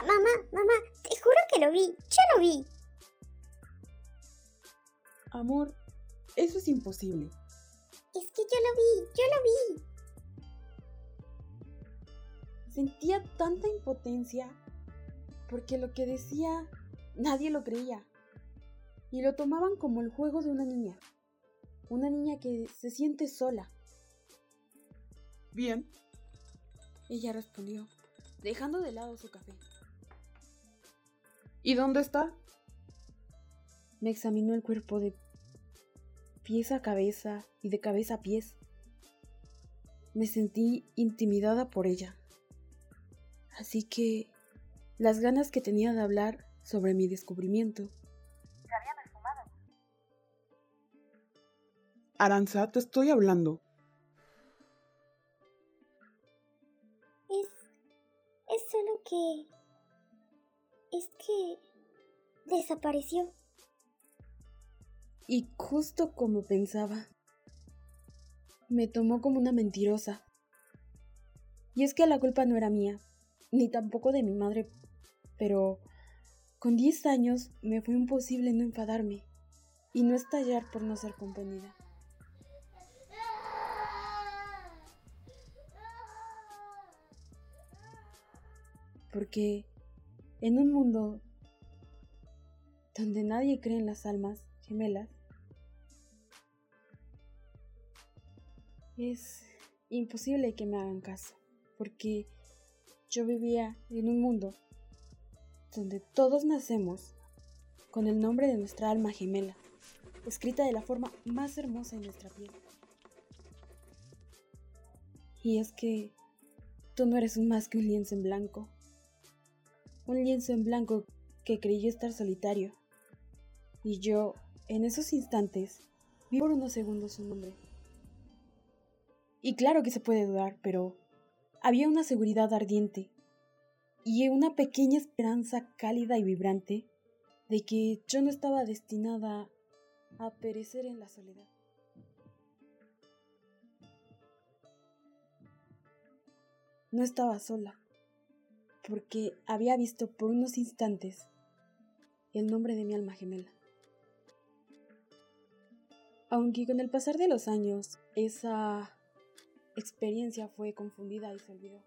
Mamá, mamá, te juro que lo vi. Yo lo vi. Amor, eso es imposible. Es que yo lo vi, yo lo vi. Sentía tanta impotencia porque lo que decía nadie lo creía. Y lo tomaban como el juego de una niña. Una niña que se siente sola. Bien. Ella respondió, dejando de lado su café. ¿Y dónde está? Me examinó el cuerpo de pies a cabeza y de cabeza a pies. Me sentí intimidada por ella. Así que las ganas que tenía de hablar sobre mi descubrimiento se habían esfumado. Aranza, te estoy hablando. Es. Es solo que. Es que. Desapareció. Y justo como pensaba, me tomó como una mentirosa. Y es que la culpa no era mía, ni tampoco de mi madre, pero con 10 años me fue imposible no enfadarme y no estallar por no ser comprendida. Porque en un mundo donde nadie cree en las almas gemelas, es imposible que me hagan caso, porque yo vivía en un mundo donde todos nacemos con el nombre de nuestra alma gemela, escrita de la forma más hermosa en nuestra piel. Y es que tú no eres más que un lienzo en blanco, un lienzo en blanco que creyó estar solitario, y yo, en esos instantes, vi por unos segundos su nombre. Y claro que se puede dudar, pero había una seguridad ardiente y una pequeña esperanza cálida y vibrante de que yo no estaba destinada a perecer en la soledad. No estaba sola, porque había visto por unos instantes el nombre de mi alma gemela. Aunque con el pasar de los años esa experiencia fue confundida y se olvidó.